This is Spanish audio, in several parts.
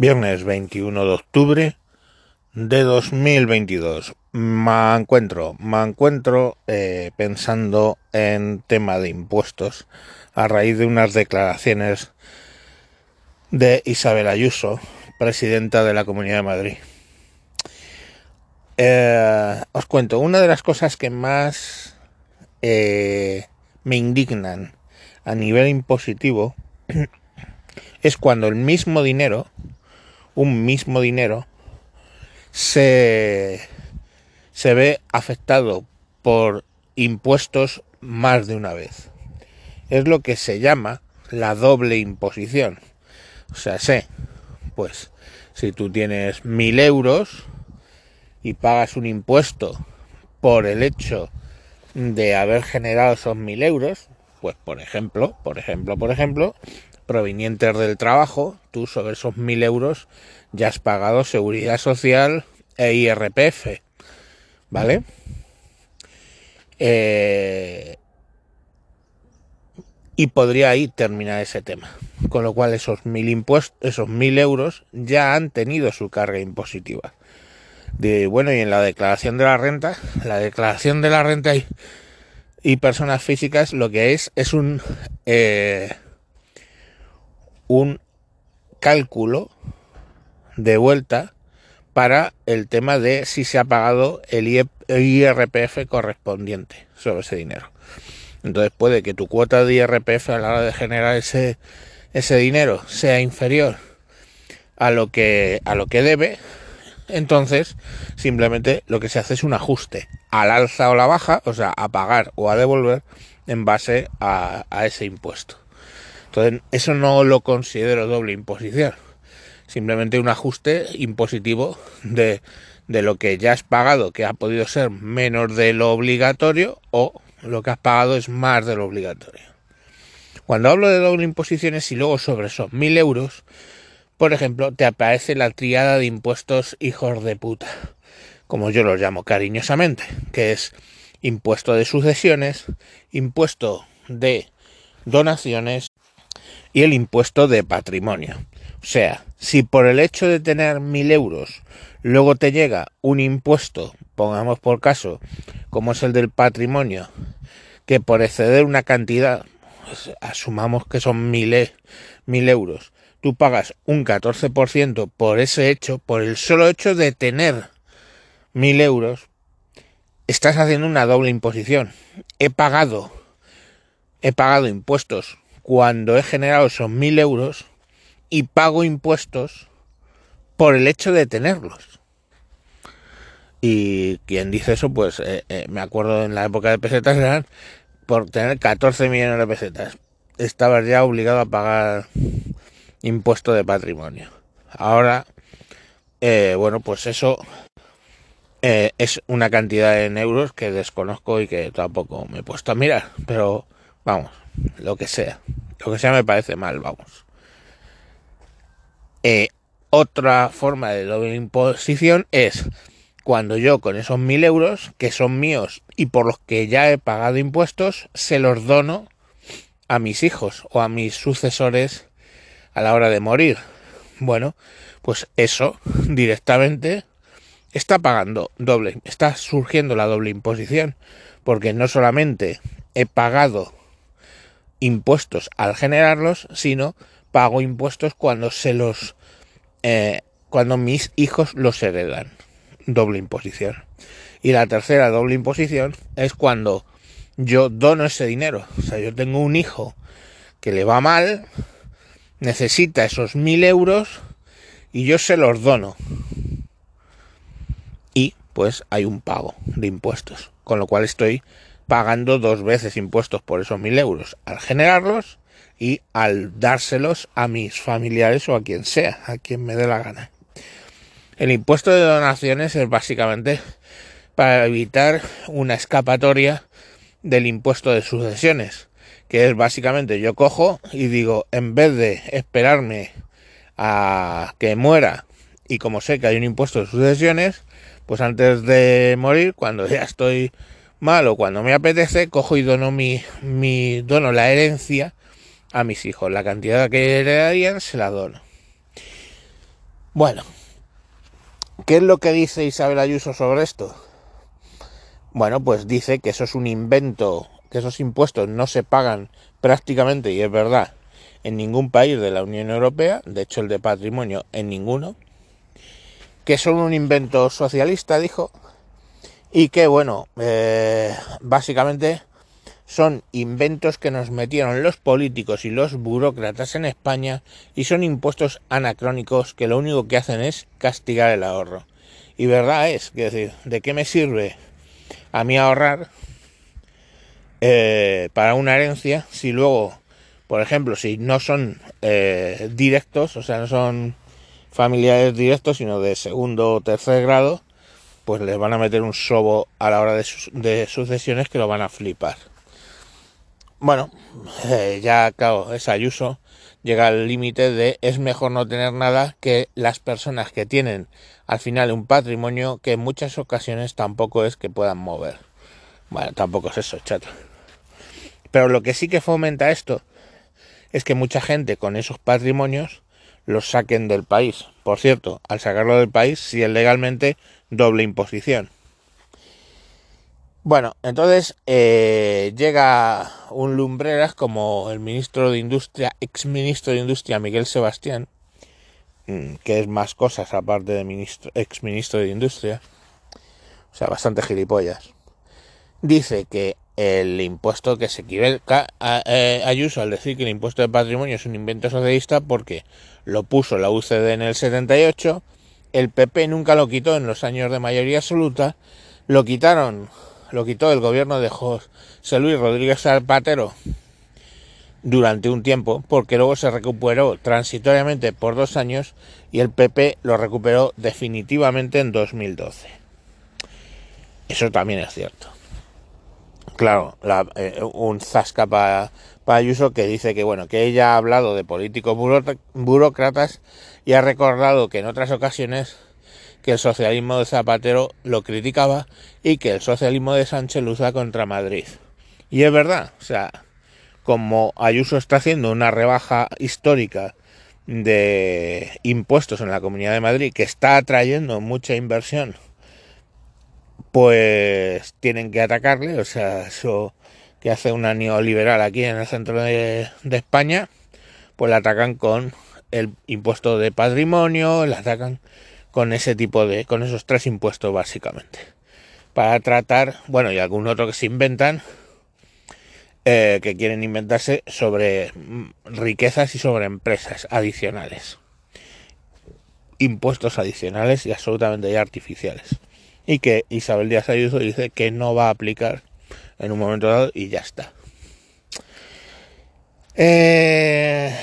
Viernes 21 de octubre de 2022. Me encuentro, me encuentro eh, pensando en tema de impuestos a raíz de unas declaraciones de Isabel Ayuso, presidenta de la Comunidad de Madrid. Eh, os cuento, una de las cosas que más eh, me indignan a nivel impositivo es cuando el mismo dinero un mismo dinero se, se ve afectado por impuestos más de una vez. Es lo que se llama la doble imposición. O sea, sé, pues si tú tienes mil euros y pagas un impuesto por el hecho de haber generado esos mil euros, pues por ejemplo, por ejemplo, por ejemplo, provenientes del trabajo, tú sobre esos mil euros ya has pagado seguridad social e IRPF, ¿vale? Eh, y podría ahí terminar ese tema. Con lo cual esos mil impuestos, esos mil euros ya han tenido su carga impositiva. De, bueno, y en la declaración de la renta, la declaración de la renta y, y personas físicas lo que es es un eh, un cálculo de vuelta para el tema de si se ha pagado el IRPF correspondiente sobre ese dinero. Entonces puede que tu cuota de IRPF a la hora de generar ese, ese dinero sea inferior a lo que a lo que debe. Entonces, simplemente lo que se hace es un ajuste al alza o la baja, o sea, a pagar o a devolver en base a ese impuesto. Eso no lo considero doble imposición. Simplemente un ajuste impositivo de, de lo que ya has pagado, que ha podido ser menos de lo obligatorio, o lo que has pagado es más de lo obligatorio. Cuando hablo de doble imposiciones y luego sobre esos mil euros, por ejemplo, te aparece la triada de impuestos hijos de puta, como yo los llamo cariñosamente, que es impuesto de sucesiones, impuesto de donaciones y el impuesto de patrimonio. O sea, si por el hecho de tener mil euros luego te llega un impuesto, pongamos por caso, como es el del patrimonio, que por exceder una cantidad, pues, asumamos que son mil, e, mil euros, tú pagas un 14% por ese hecho, por el solo hecho de tener mil euros, estás haciendo una doble imposición. He pagado, he pagado impuestos cuando he generado esos mil euros y pago impuestos por el hecho de tenerlos. Y quien dice eso, pues eh, eh, me acuerdo en la época de pesetas eran por tener 14 millones de pesetas. Estabas ya obligado a pagar impuesto de patrimonio. Ahora, eh, bueno, pues eso es una cantidad en euros que desconozco y que tampoco me he puesto a mirar. Pero vamos, lo que sea. Lo que sea me parece mal, vamos. Eh, otra forma de doble imposición es cuando yo con esos mil euros, que son míos y por los que ya he pagado impuestos, se los dono a mis hijos o a mis sucesores a la hora de morir. Bueno, pues eso directamente está pagando doble, está surgiendo la doble imposición, porque no solamente he pagado impuestos al generarlos, sino pago impuestos cuando se los eh, cuando mis hijos los heredan. Doble imposición. Y la tercera doble imposición es cuando yo dono ese dinero. O sea, yo tengo un hijo que le va mal, necesita esos mil euros y yo se los dono. Y pues hay un pago de impuestos. Con lo cual estoy pagando dos veces impuestos por esos mil euros al generarlos y al dárselos a mis familiares o a quien sea, a quien me dé la gana. El impuesto de donaciones es básicamente para evitar una escapatoria del impuesto de sucesiones, que es básicamente yo cojo y digo, en vez de esperarme a que muera y como sé que hay un impuesto de sucesiones, pues antes de morir, cuando ya estoy mal o cuando me apetece, cojo y dono mi, mi dono la herencia a mis hijos. La cantidad que heredarían se la dono. Bueno, ¿qué es lo que dice Isabel Ayuso sobre esto? Bueno, pues dice que eso es un invento, que esos impuestos no se pagan prácticamente, y es verdad, en ningún país de la Unión Europea, de hecho el de patrimonio en ninguno, que son un invento socialista, dijo, y que bueno, eh, básicamente son inventos que nos metieron los políticos y los burócratas en España y son impuestos anacrónicos que lo único que hacen es castigar el ahorro. Y verdad es, que ¿de qué me sirve a mí ahorrar eh, para una herencia si luego, por ejemplo, si no son eh, directos, o sea, no son familiares directos, sino de segundo o tercer grado, pues les van a meter un sobo a la hora de, de sucesiones que lo van a flipar. Bueno, eh, ya claro, es Ayuso llega al límite de es mejor no tener nada que las personas que tienen al final un patrimonio que en muchas ocasiones tampoco es que puedan mover. Bueno, tampoco es eso, chato. Pero lo que sí que fomenta esto es que mucha gente con esos patrimonios los saquen del país. Por cierto, al sacarlo del país, si es legalmente doble imposición. Bueno, entonces eh, llega un lumbreras como el ministro de Industria, ex ministro de Industria Miguel Sebastián, mm, que es más cosas aparte de ministro, ex ministro de Industria, o sea, bastante gilipollas, dice que el impuesto que se equivoca eh, Ayuso al decir que el impuesto de patrimonio es un invento socialista porque lo puso la UCD en el 78, el PP nunca lo quitó en los años de mayoría absoluta, lo quitaron lo quitó el gobierno de José Luis Rodríguez Zapatero durante un tiempo, porque luego se recuperó transitoriamente por dos años y el PP lo recuperó definitivamente en 2012. Eso también es cierto. Claro, eh, un zasca para Ayuso que dice que bueno, que ella ha hablado de políticos burócratas y ha recordado que en otras ocasiones que el socialismo de Zapatero lo criticaba y que el socialismo de Sánchez lucha contra Madrid. Y es verdad, o sea, como Ayuso está haciendo una rebaja histórica de impuestos en la Comunidad de Madrid que está atrayendo mucha inversión, pues tienen que atacarle, o sea, eso que hace una neoliberal aquí en el centro de, España, pues la atacan con el impuesto de patrimonio, la atacan con ese tipo de, con esos tres impuestos básicamente, para tratar, bueno, y algún otro que se inventan, eh, que quieren inventarse sobre riquezas y sobre empresas adicionales, impuestos adicionales y absolutamente artificiales, y que Isabel Díaz Ayuso dice que no va a aplicar en un momento dado y ya está. Eh,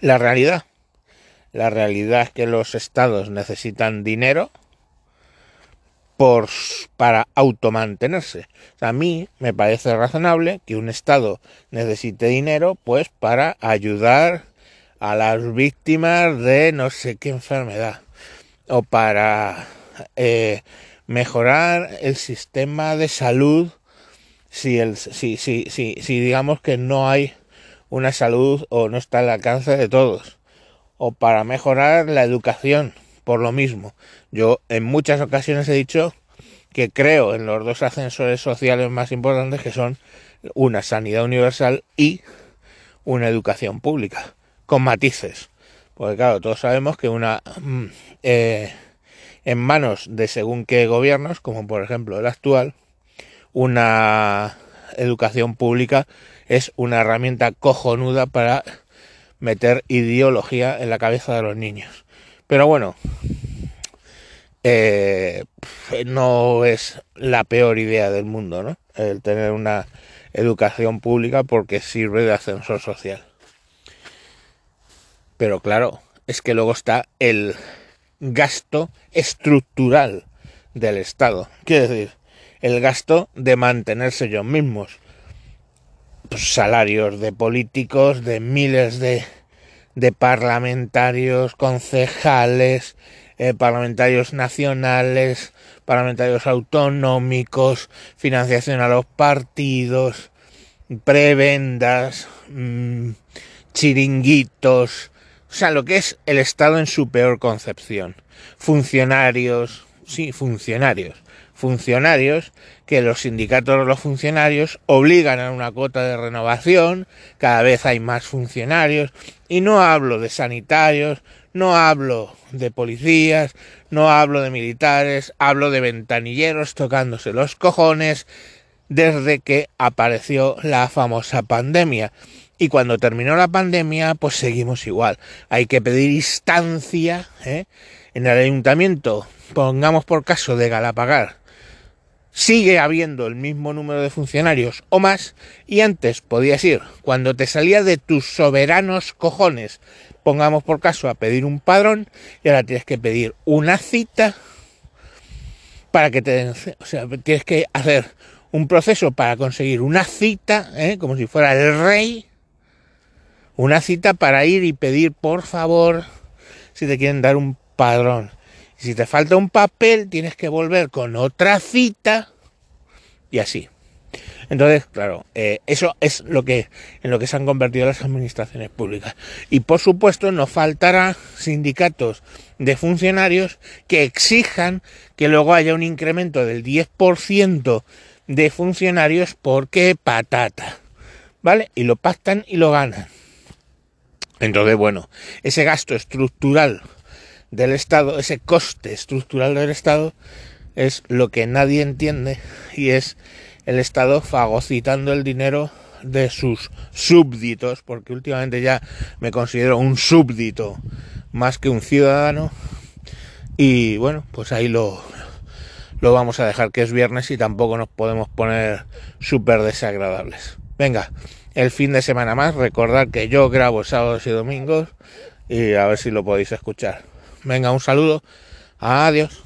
la realidad la realidad es que los estados necesitan dinero por, para automantenerse. a mí me parece razonable que un estado necesite dinero pues para ayudar a las víctimas de no sé qué enfermedad o para eh, mejorar el sistema de salud si, el, si, si, si, si digamos que no hay una salud o no está al alcance de todos o para mejorar la educación, por lo mismo. Yo en muchas ocasiones he dicho que creo en los dos ascensores sociales más importantes que son una sanidad universal y una educación pública, con matices. Porque claro, todos sabemos que una mm, eh, en manos de según qué gobiernos, como por ejemplo el actual, una educación pública es una herramienta cojonuda para meter ideología en la cabeza de los niños. Pero bueno, eh, no es la peor idea del mundo, ¿no? El tener una educación pública porque sirve de ascensor social. Pero claro, es que luego está el gasto estructural del Estado. Quiere decir, el gasto de mantenerse ellos mismos. Pues, salarios de políticos, de miles de, de parlamentarios, concejales, eh, parlamentarios nacionales, parlamentarios autonómicos, financiación a los partidos, prebendas, mm, chiringuitos, o sea, lo que es el Estado en su peor concepción. Funcionarios, sí, funcionarios. Funcionarios que los sindicatos de los funcionarios obligan a una cuota de renovación, cada vez hay más funcionarios, y no hablo de sanitarios, no hablo de policías, no hablo de militares, hablo de ventanilleros tocándose los cojones desde que apareció la famosa pandemia. Y cuando terminó la pandemia, pues seguimos igual. Hay que pedir instancia ¿eh? en el ayuntamiento, pongamos por caso de Galapagar. Sigue habiendo el mismo número de funcionarios o más, y antes podías ir cuando te salía de tus soberanos cojones pongamos por caso a pedir un padrón y ahora tienes que pedir una cita para que te o sea, tienes que hacer un proceso para conseguir una cita, ¿eh? como si fuera el rey, una cita para ir y pedir por favor si te quieren dar un padrón. Si te falta un papel, tienes que volver con otra cita y así. Entonces, claro, eh, eso es lo que en lo que se han convertido las administraciones públicas. Y por supuesto, nos faltará sindicatos de funcionarios que exijan que luego haya un incremento del 10% de funcionarios porque patata. ¿Vale? Y lo pactan y lo ganan. Entonces, bueno, ese gasto estructural del Estado, ese coste estructural del Estado, es lo que nadie entiende y es el Estado fagocitando el dinero de sus súbditos, porque últimamente ya me considero un súbdito más que un ciudadano. Y bueno, pues ahí lo, lo vamos a dejar que es viernes y tampoco nos podemos poner súper desagradables. Venga, el fin de semana más, recordad que yo grabo sábados y domingos y a ver si lo podéis escuchar. Venga, un saludo, adiós.